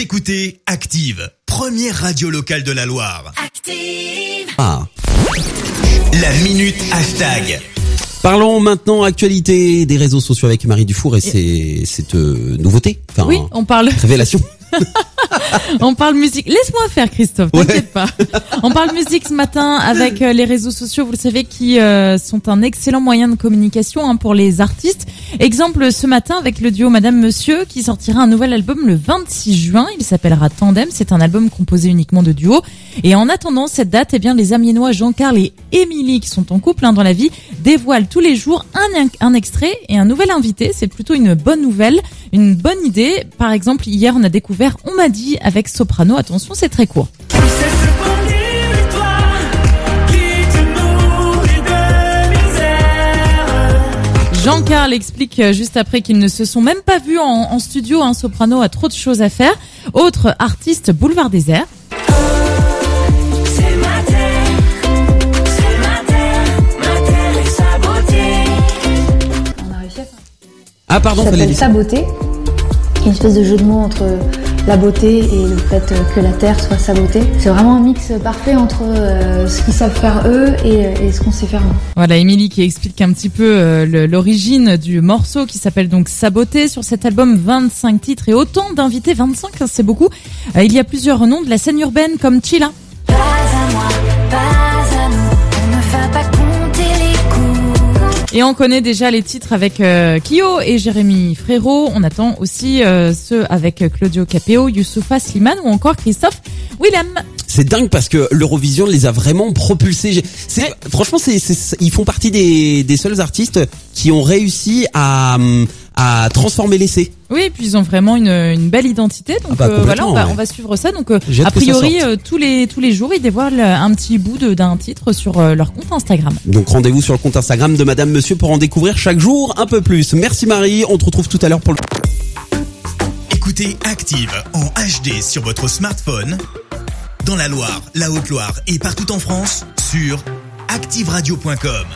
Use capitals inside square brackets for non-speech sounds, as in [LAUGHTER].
Vous écoutez Active, première radio locale de la Loire. Active. Ah. La minute hashtag. Parlons maintenant actualité des réseaux sociaux avec Marie Dufour et c'est cette euh, nouveauté, enfin Oui, on parle, [LAUGHS] révélation. [LAUGHS] on parle musique. Laisse-moi faire, Christophe. Ouais. T'inquiète pas. On parle musique ce matin avec euh, les réseaux sociaux. Vous le savez, qui euh, sont un excellent moyen de communication hein, pour les artistes. Exemple ce matin avec le duo Madame Monsieur qui sortira un nouvel album le 26 juin. Il s'appellera Tandem. C'est un album composé uniquement de duos. Et en attendant cette date, eh bien les Amiénois Jean-Carl et Émilie qui sont en couple hein, dans la vie dévoilent tous les jours un, un extrait et un nouvel invité. C'est plutôt une bonne nouvelle, une bonne idée. Par exemple, hier on a découvert On m'a dit avec Soprano. Attention, c'est très court. Jean-Carl explique euh, juste après qu'ils ne se sont même pas vus en, en studio. Un soprano a trop de choses à faire. Autre artiste, Boulevard Désert. C'est ma terre. C'est ma terre. Ma terre et sa beauté. On a réussi à faire. Ah pardon, Ça s'appelle saboter. Une espèce de jeu de mots entre la beauté et le fait que la terre soit sabotée. C'est vraiment un mix parfait entre euh, ce qu'ils savent faire eux et, et ce qu'on sait faire nous. Voilà, Émilie qui explique un petit peu euh, l'origine du morceau qui s'appelle donc Saboté. Sur cet album, 25 titres et autant d'invités, 25, hein, c'est beaucoup. Euh, il y a plusieurs noms de la scène urbaine comme Chila. Et on connaît déjà les titres avec euh, Kyo et Jérémy Frérot. On attend aussi euh, ceux avec Claudio Capéo, Youssoufa Slimane ou encore Christophe Willem. C'est dingue parce que l'Eurovision les a vraiment propulsés. Franchement, c'est, c'est- ils font partie des, des seuls artistes qui ont réussi à, à transformer l'essai. Oui, et puis ils ont vraiment une, une belle identité. Donc Ah bah, euh, voilà, on va, ouais. on va suivre ça. Donc euh, a priori, euh, tous les tous les jours, ils dévoilent un petit bout de- d'un titre sur euh, leur compte Instagram. Donc rendez-vous sur le compte Instagram de Madame Monsieur pour en découvrir chaque jour un peu plus. Merci Marie, on te retrouve tout à l'heure pour le... Écoutez Active en HD sur votre smartphone, dans la Loire, la Haute-Loire et partout en France, sur activeradio.com.